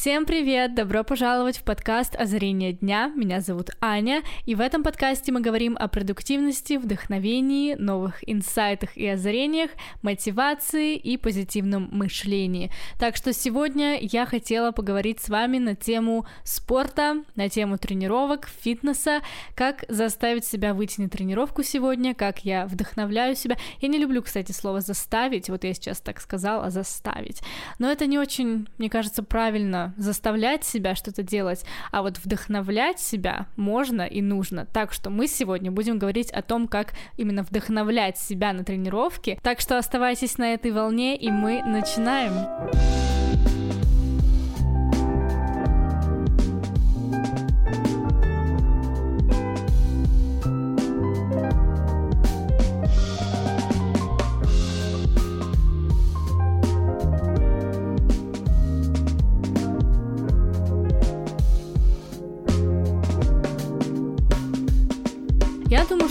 Всем привет! Добро пожаловать в подкаст «Озарение дня». Меня зовут Аня, и в этом подкасте мы говорим о продуктивности, вдохновении, новых инсайтах и озарениях, мотивации и позитивном мышлении. Так что сегодня я хотела поговорить с вами на тему спорта, на тему тренировок, фитнеса, как заставить себя выйти на тренировку сегодня, как я вдохновляю себя. Я не люблю, кстати, слово «заставить», вот я сейчас так сказала, «заставить». Но это не очень, мне кажется, правильно заставлять себя что-то делать, а вот вдохновлять себя можно и нужно. Так что мы сегодня будем говорить о том, как именно вдохновлять себя на тренировке. Так что оставайтесь на этой волне, и мы начинаем.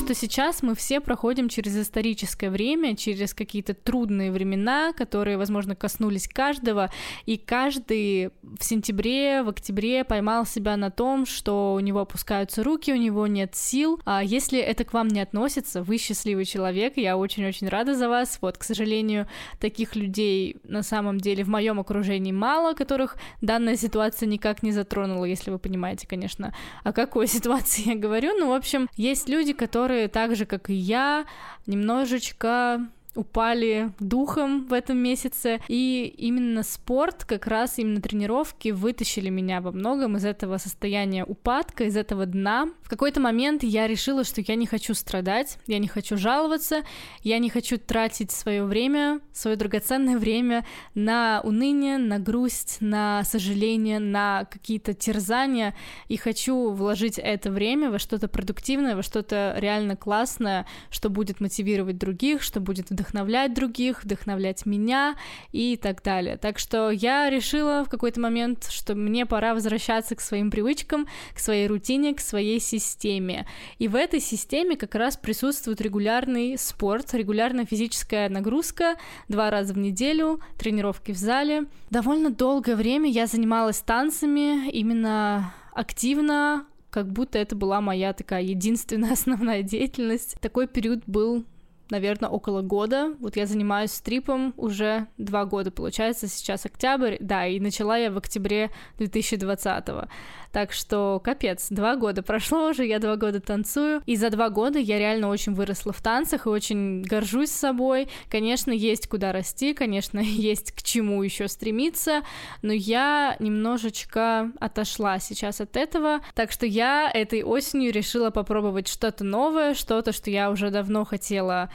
Что сейчас мы все проходим через историческое время, через какие-то трудные времена, которые, возможно, коснулись каждого, и каждый в сентябре, в октябре поймал себя на том, что у него опускаются руки, у него нет сил. А если это к вам не относится, вы счастливый человек, я очень-очень рада за вас. Вот, к сожалению, таких людей на самом деле в моем окружении мало, которых данная ситуация никак не затронула, если вы понимаете, конечно, о какой ситуации я говорю. Ну, в общем, есть люди, которые которые так же, как и я, немножечко упали духом в этом месяце, и именно спорт, как раз именно тренировки вытащили меня во многом из этого состояния упадка, из этого дна. В какой-то момент я решила, что я не хочу страдать, я не хочу жаловаться, я не хочу тратить свое время, свое драгоценное время на уныние, на грусть, на сожаление, на какие-то терзания, и хочу вложить это время во что-то продуктивное, во что-то реально классное, что будет мотивировать других, что будет вдохновлять вдохновлять других, вдохновлять меня и так далее. Так что я решила в какой-то момент, что мне пора возвращаться к своим привычкам, к своей рутине, к своей системе. И в этой системе как раз присутствует регулярный спорт, регулярная физическая нагрузка два раза в неделю, тренировки в зале. Довольно долгое время я занималась танцами именно активно, как будто это была моя такая единственная основная деятельность. Такой период был наверное, около года. Вот я занимаюсь стрипом уже два года, получается, сейчас октябрь, да, и начала я в октябре 2020 -го. Так что капец, два года прошло уже, я два года танцую, и за два года я реально очень выросла в танцах и очень горжусь собой. Конечно, есть куда расти, конечно, есть к чему еще стремиться, но я немножечко отошла сейчас от этого, так что я этой осенью решила попробовать что-то новое, что-то, что я уже давно хотела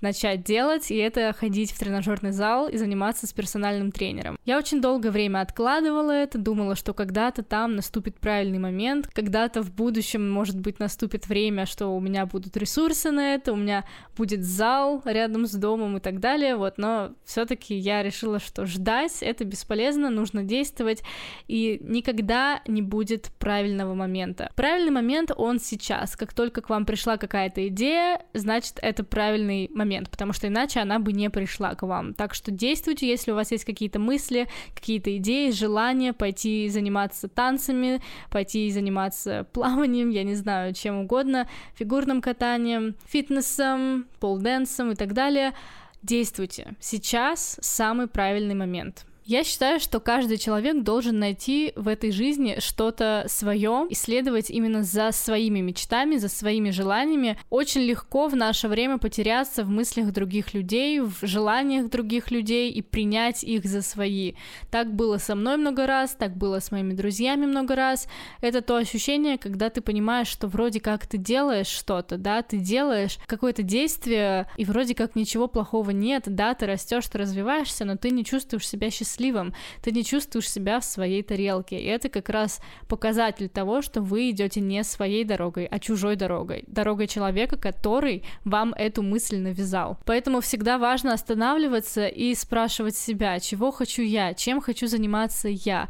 начать делать, и это ходить в тренажерный зал и заниматься с персональным тренером. Я очень долгое время откладывала это, думала, что когда-то там наступит правильный момент, когда-то в будущем, может быть, наступит время, что у меня будут ресурсы на это, у меня будет зал рядом с домом и так далее, вот, но все-таки я решила, что ждать это бесполезно, нужно действовать, и никогда не будет правильного момента. Правильный момент он сейчас, как только к вам пришла какая-то идея, значит, это правильный момент момент, потому что иначе она бы не пришла к вам. Так что действуйте, если у вас есть какие-то мысли, какие-то идеи, желания пойти заниматься танцами, пойти заниматься плаванием, я не знаю, чем угодно, фигурным катанием, фитнесом, полденсом и так далее. Действуйте. Сейчас самый правильный момент. Я считаю, что каждый человек должен найти в этой жизни что-то свое, исследовать именно за своими мечтами, за своими желаниями. Очень легко в наше время потеряться в мыслях других людей, в желаниях других людей и принять их за свои. Так было со мной много раз, так было с моими друзьями много раз. Это то ощущение, когда ты понимаешь, что вроде как ты делаешь что-то, да, ты делаешь какое-то действие, и вроде как ничего плохого нет, да, ты растешь, ты развиваешься, но ты не чувствуешь себя счастливым счастливым, ты не чувствуешь себя в своей тарелке. И это как раз показатель того, что вы идете не своей дорогой, а чужой дорогой. Дорогой человека, который вам эту мысль навязал. Поэтому всегда важно останавливаться и спрашивать себя, чего хочу я, чем хочу заниматься я.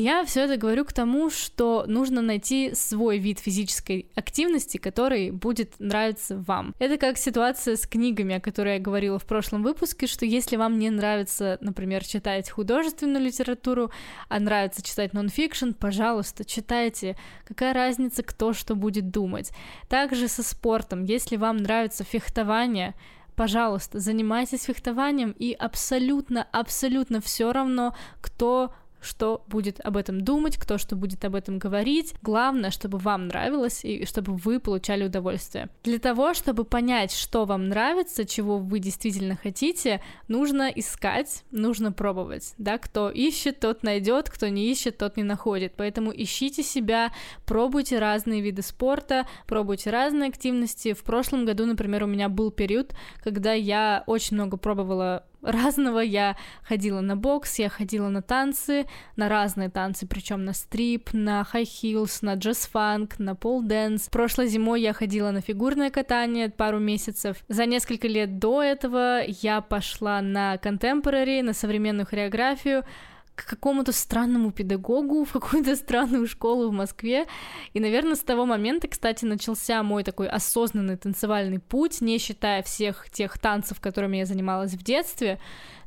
Я все это говорю к тому, что нужно найти свой вид физической активности, который будет нравиться вам. Это как ситуация с книгами, о которой я говорила в прошлом выпуске, что если вам не нравится, например, читать художественную литературу, а нравится читать нонфикшн, пожалуйста, читайте. Какая разница, кто что будет думать. Также со спортом. Если вам нравится фехтование, пожалуйста, занимайтесь фехтованием, и абсолютно, абсолютно все равно, кто что будет об этом думать, кто что будет об этом говорить. Главное, чтобы вам нравилось и чтобы вы получали удовольствие. Для того, чтобы понять, что вам нравится, чего вы действительно хотите, нужно искать, нужно пробовать. Да, кто ищет, тот найдет, кто не ищет, тот не находит. Поэтому ищите себя, пробуйте разные виды спорта, пробуйте разные активности. В прошлом году, например, у меня был период, когда я очень много пробовала разного. Я ходила на бокс, я ходила на танцы, на разные танцы, причем на стрип, на high heels, на джаз-фанк, на pole dance. Прошлой зимой я ходила на фигурное катание пару месяцев. За несколько лет до этого я пошла на contemporary, на современную хореографию, к какому-то странному педагогу в какую-то странную школу в Москве. И, наверное, с того момента, кстати, начался мой такой осознанный танцевальный путь, не считая всех тех танцев, которыми я занималась в детстве.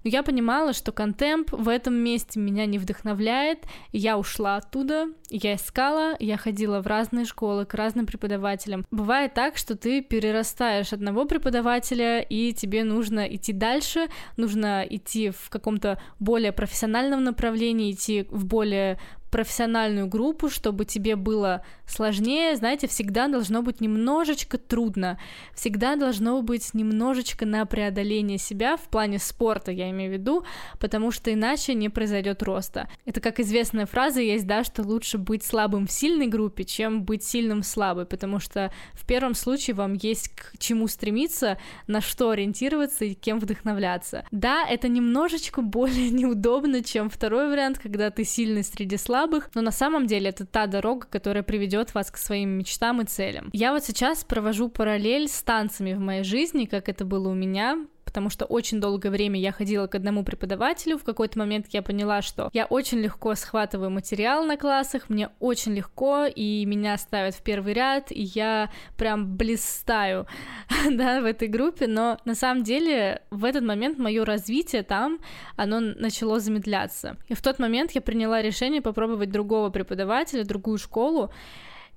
Но я понимала, что контемп в этом месте меня не вдохновляет, и я ушла оттуда, я искала, я ходила в разные школы к разным преподавателям. Бывает так, что ты перерастаешь одного преподавателя, и тебе нужно идти дальше, нужно идти в каком-то более профессиональном направлении, идти в более профессиональную группу, чтобы тебе было сложнее, знаете, всегда должно быть немножечко трудно, всегда должно быть немножечко на преодоление себя в плане спорта, я имею в виду, потому что иначе не произойдет роста. Это как известная фраза есть, да, что лучше быть слабым в сильной группе, чем быть сильным в слабой, потому что в первом случае вам есть к чему стремиться, на что ориентироваться и кем вдохновляться. Да, это немножечко более неудобно, чем второй вариант, когда ты сильный среди слабых, слабых, но на самом деле это та дорога, которая приведет вас к своим мечтам и целям. Я вот сейчас провожу параллель с танцами в моей жизни, как это было у меня, потому что очень долгое время я ходила к одному преподавателю, в какой-то момент я поняла, что я очень легко схватываю материал на классах, мне очень легко, и меня ставят в первый ряд, и я прям блистаю, да, в этой группе, но на самом деле в этот момент мое развитие там, оно начало замедляться. И в тот момент я приняла решение попробовать другого преподавателя, другую школу,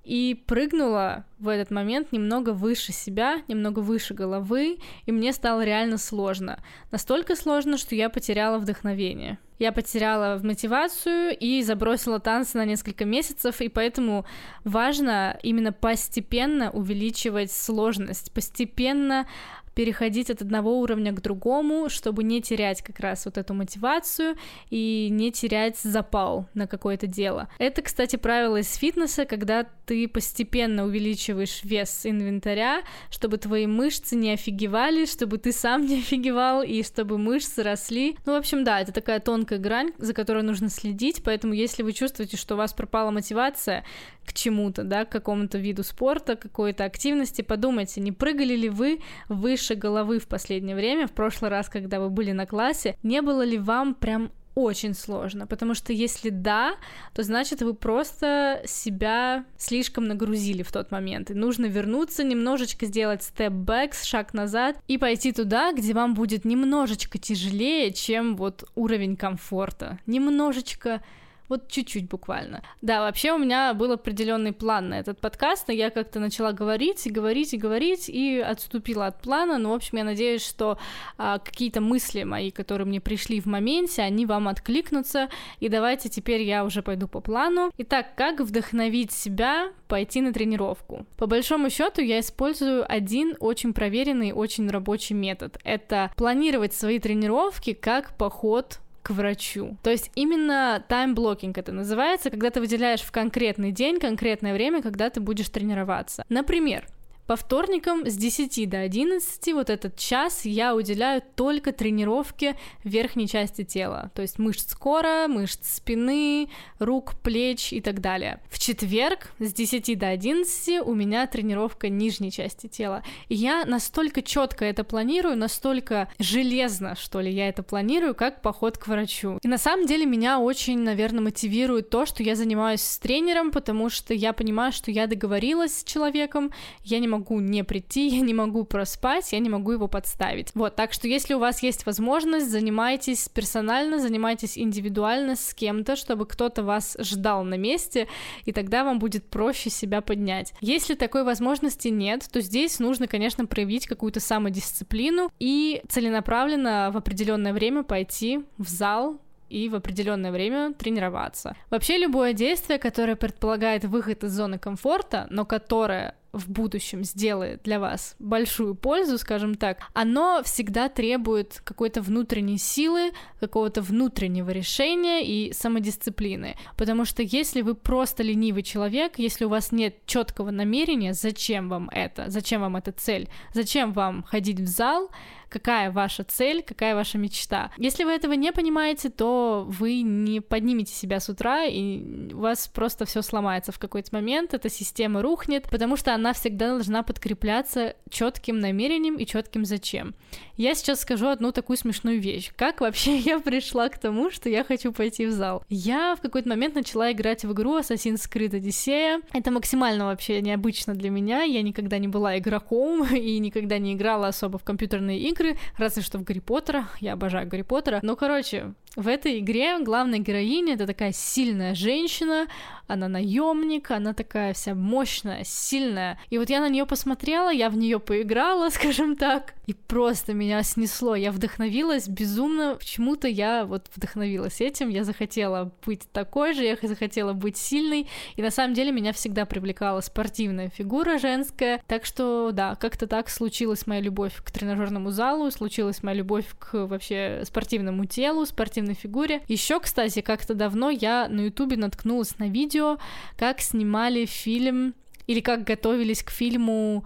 и прыгнула в этот момент немного выше себя, немного выше головы, и мне стало реально сложно. Настолько сложно, что я потеряла вдохновение. Я потеряла мотивацию и забросила танцы на несколько месяцев, и поэтому важно именно постепенно увеличивать сложность, постепенно переходить от одного уровня к другому, чтобы не терять как раз вот эту мотивацию и не терять запал на какое-то дело. Это, кстати, правило из фитнеса, когда ты постепенно увеличиваешь вес инвентаря, чтобы твои мышцы не офигевали, чтобы ты сам не офигевал и чтобы мышцы росли. Ну, в общем, да, это такая тонкая грань, за которой нужно следить, поэтому если вы чувствуете, что у вас пропала мотивация к чему-то, да, к какому-то виду спорта, какой-то активности, подумайте, не прыгали ли вы выше выше головы в последнее время, в прошлый раз, когда вы были на классе, не было ли вам прям очень сложно, потому что если да, то значит вы просто себя слишком нагрузили в тот момент, и нужно вернуться, немножечко сделать степ-бэк, шаг назад, и пойти туда, где вам будет немножечко тяжелее, чем вот уровень комфорта, немножечко вот чуть-чуть буквально. Да, вообще у меня был определенный план на этот подкаст, но я как-то начала говорить и говорить и говорить и отступила от плана. Ну, в общем, я надеюсь, что а, какие-то мысли мои, которые мне пришли в моменте, они вам откликнутся. И давайте теперь я уже пойду по плану. Итак, как вдохновить себя пойти на тренировку? По большому счету я использую один очень проверенный, очень рабочий метод. Это планировать свои тренировки как поход к врачу. То есть именно time blocking это называется, когда ты выделяешь в конкретный день, конкретное время, когда ты будешь тренироваться. Например, По вторникам с 10 до 11 вот этот час я уделяю только тренировке верхней части тела, то есть мышц кора, мышц спины, рук, плеч и так далее. В четверг с 10 до 11 у меня тренировка нижней части тела. И я настолько четко это планирую, настолько железно, что ли, я это планирую, как поход к врачу. И на самом деле меня очень, наверное, мотивирует то, что я занимаюсь с тренером, потому что я понимаю, что я договорилась с человеком, я не могу не прийти, я не могу проспать, я не могу его подставить. Вот, так что если у вас есть возможность, занимайтесь персонально, занимайтесь индивидуально с кем-то, чтобы кто-то вас ждал на месте, и тогда вам будет проще себя поднять. Если такой возможности нет, то здесь нужно, конечно, проявить какую-то самодисциплину и целенаправленно в определенное время пойти в зал, и в определенное время тренироваться. Вообще любое действие, которое предполагает выход из зоны комфорта, но которое в будущем сделает для вас большую пользу, скажем так, оно всегда требует какой-то внутренней силы, какого-то внутреннего решения и самодисциплины. Потому что если вы просто ленивый человек, если у вас нет четкого намерения, зачем вам это, зачем вам эта цель, зачем вам ходить в зал, какая ваша цель, какая ваша мечта. Если вы этого не понимаете, то вы не поднимете себя с утра, и у вас просто все сломается в какой-то момент, эта система рухнет, потому что она всегда должна подкрепляться четким намерением и четким зачем. Я сейчас скажу одну такую смешную вещь. Как вообще я пришла к тому, что я хочу пойти в зал? Я в какой-то момент начала играть в игру Assassin's Creed Odyssey. Это максимально вообще необычно для меня. Я никогда не была игроком и никогда не играла особо в компьютерные игры, разве что в Гарри Поттера, я обожаю Гарри Поттера. Но, короче, в этой игре главная героиня это такая сильная женщина, она наемник, она такая вся мощная, сильная. И вот я на нее посмотрела, я в нее поиграла, скажем так, и просто меня снесло. Я вдохновилась безумно, почему-то я вот вдохновилась этим, я захотела быть такой же, я захотела быть сильной, и на самом деле меня всегда привлекала спортивная фигура женская, так что да, как-то так случилась моя любовь к тренажерному залу, случилась моя любовь к вообще спортивному телу, спортивной фигуре. Еще, кстати, как-то давно я на ютубе наткнулась на видео, как снимали фильм или как готовились к фильму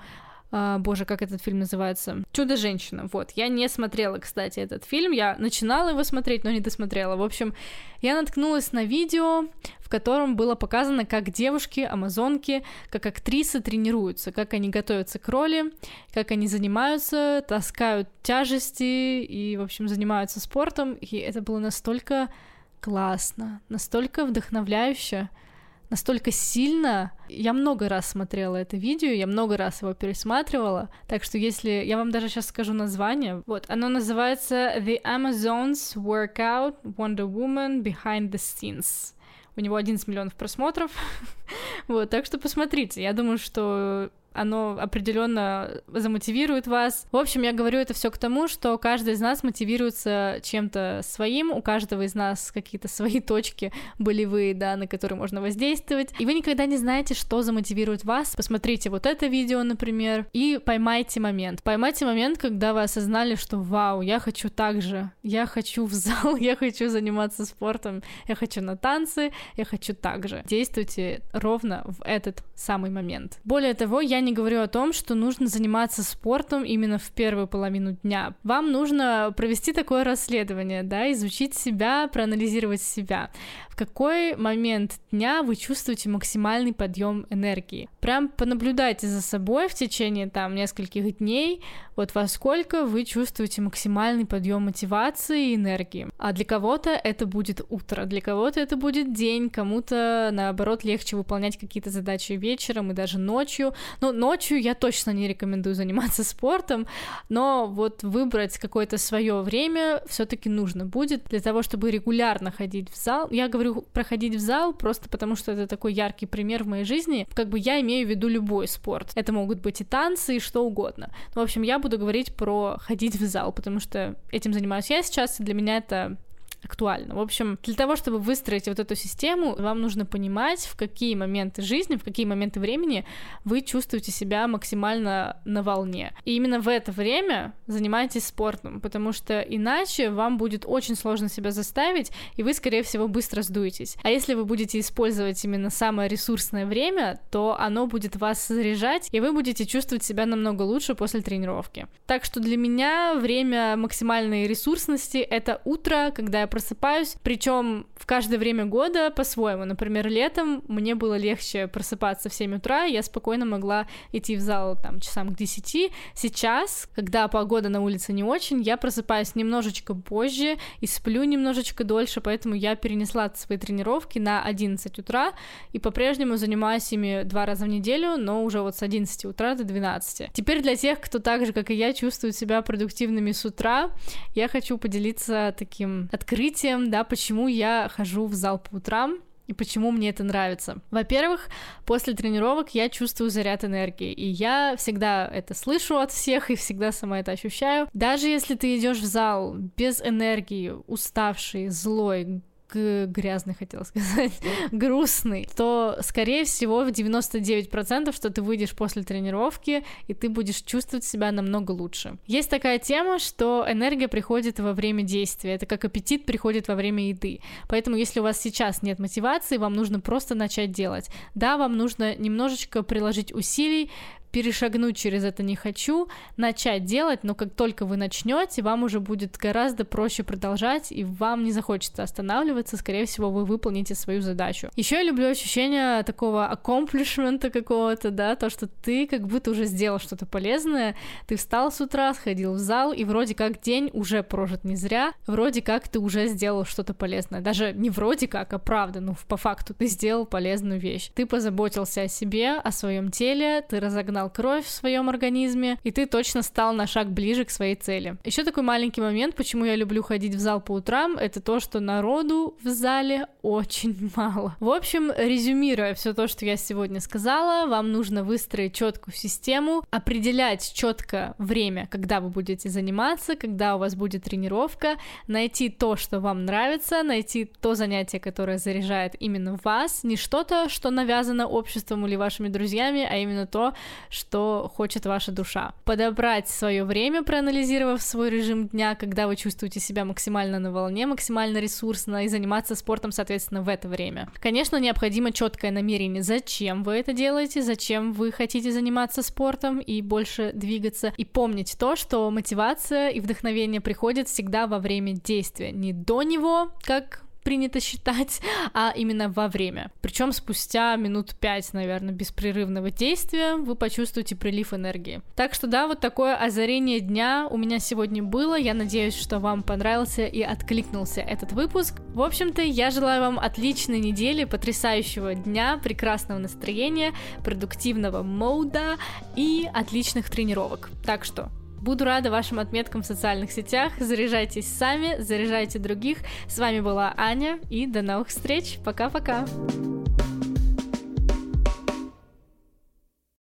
а, боже, как этот фильм называется? Чудо-женщина. Вот. Я не смотрела, кстати, этот фильм. Я начинала его смотреть, но не досмотрела. В общем, я наткнулась на видео, в котором было показано, как девушки, амазонки, как актрисы тренируются, как они готовятся к роли, как они занимаются, таскают тяжести и, в общем, занимаются спортом. И это было настолько классно, настолько вдохновляюще настолько сильно. Я много раз смотрела это видео, я много раз его пересматривала, так что если... Я вам даже сейчас скажу название. Вот, оно называется The Amazons Workout Wonder Woman Behind the Scenes. У него 11 миллионов просмотров. вот, так что посмотрите. Я думаю, что оно определенно замотивирует вас. В общем, я говорю это все к тому, что каждый из нас мотивируется чем-то своим, у каждого из нас какие-то свои точки болевые, да, на которые можно воздействовать, и вы никогда не знаете, что замотивирует вас. Посмотрите вот это видео, например, и поймайте момент. Поймайте момент, когда вы осознали, что вау, я хочу так же, я хочу в зал, я хочу заниматься спортом, я хочу на танцы, я хочу так же. Действуйте ровно в этот самый момент. Более того, я не говорю о том, что нужно заниматься спортом именно в первую половину дня. Вам нужно провести такое расследование, да, изучить себя, проанализировать себя. В какой момент дня вы чувствуете максимальный подъем энергии? Прям понаблюдайте за собой в течение там нескольких дней, вот во сколько вы чувствуете максимальный подъем мотивации и энергии. А для кого-то это будет утро, для кого-то это будет день, кому-то наоборот легче выполнять какие-то задачи вечером и даже ночью. Но ночью я точно не рекомендую заниматься спортом, но вот выбрать какое-то свое время все-таки нужно будет для того, чтобы регулярно ходить в зал. Я говорю проходить в зал просто потому, что это такой яркий пример в моей жизни. Как бы я имею в виду любой спорт. Это могут быть и танцы, и что угодно. Но, ну, в общем, я буду говорить про ходить в зал, потому что этим занимаюсь я сейчас, и для меня это актуально. В общем, для того, чтобы выстроить вот эту систему, вам нужно понимать, в какие моменты жизни, в какие моменты времени вы чувствуете себя максимально на волне. И именно в это время занимайтесь спортом, потому что иначе вам будет очень сложно себя заставить, и вы, скорее всего, быстро сдуетесь. А если вы будете использовать именно самое ресурсное время, то оно будет вас заряжать, и вы будете чувствовать себя намного лучше после тренировки. Так что для меня время максимальной ресурсности — это утро, когда я просыпаюсь, причем в каждое время года по-своему. Например, летом мне было легче просыпаться в 7 утра, я спокойно могла идти в зал там часам к 10. Сейчас, когда погода на улице не очень, я просыпаюсь немножечко позже и сплю немножечко дольше, поэтому я перенесла свои тренировки на 11 утра и по-прежнему занимаюсь ими два раза в неделю, но уже вот с 11 утра до 12. Теперь для тех, кто так же, как и я, чувствует себя продуктивными с утра, я хочу поделиться таким открытием, да, почему я хожу в зал по утрам, и почему мне это нравится? Во-первых, после тренировок я чувствую заряд энергии, и я всегда это слышу от всех и всегда сама это ощущаю. Даже если ты идешь в зал без энергии, уставший, злой, грязный, хотела сказать, грустный, то, скорее всего, в 99% что ты выйдешь после тренировки, и ты будешь чувствовать себя намного лучше. Есть такая тема, что энергия приходит во время действия, это как аппетит приходит во время еды. Поэтому, если у вас сейчас нет мотивации, вам нужно просто начать делать. Да, вам нужно немножечко приложить усилий, перешагнуть через это не хочу, начать делать, но как только вы начнете, вам уже будет гораздо проще продолжать, и вам не захочется останавливаться, скорее всего, вы выполните свою задачу. Еще я люблю ощущение такого аккомплишмента какого-то, да, то, что ты как будто уже сделал что-то полезное, ты встал с утра, сходил в зал, и вроде как день уже прожит не зря, вроде как ты уже сделал что-то полезное, даже не вроде как, а правда, ну, по факту ты сделал полезную вещь. Ты позаботился о себе, о своем теле, ты разогнал разогнал кровь в своем организме, и ты точно стал на шаг ближе к своей цели. Еще такой маленький момент, почему я люблю ходить в зал по утрам, это то, что народу в зале очень мало. В общем, резюмируя все то, что я сегодня сказала, вам нужно выстроить четкую систему, определять четко время, когда вы будете заниматься, когда у вас будет тренировка, найти то, что вам нравится, найти то занятие, которое заряжает именно вас, не что-то, что навязано обществом или вашими друзьями, а именно то, что хочет ваша душа. Подобрать свое время, проанализировав свой режим дня, когда вы чувствуете себя максимально на волне, максимально ресурсно, и заниматься спортом, соответственно, в это время. Конечно, необходимо четкое намерение, зачем вы это делаете, зачем вы хотите заниматься спортом и больше двигаться, и помнить то, что мотивация и вдохновение приходят всегда во время действия, не до него, как принято считать, а именно во время. Причем спустя минут пять, наверное, беспрерывного действия вы почувствуете прилив энергии. Так что да, вот такое озарение дня у меня сегодня было. Я надеюсь, что вам понравился и откликнулся этот выпуск. В общем-то, я желаю вам отличной недели, потрясающего дня, прекрасного настроения, продуктивного мода и отличных тренировок. Так что Буду рада вашим отметкам в социальных сетях. Заряжайтесь сами, заряжайте других. С вами была Аня, и до новых встреч. Пока-пока.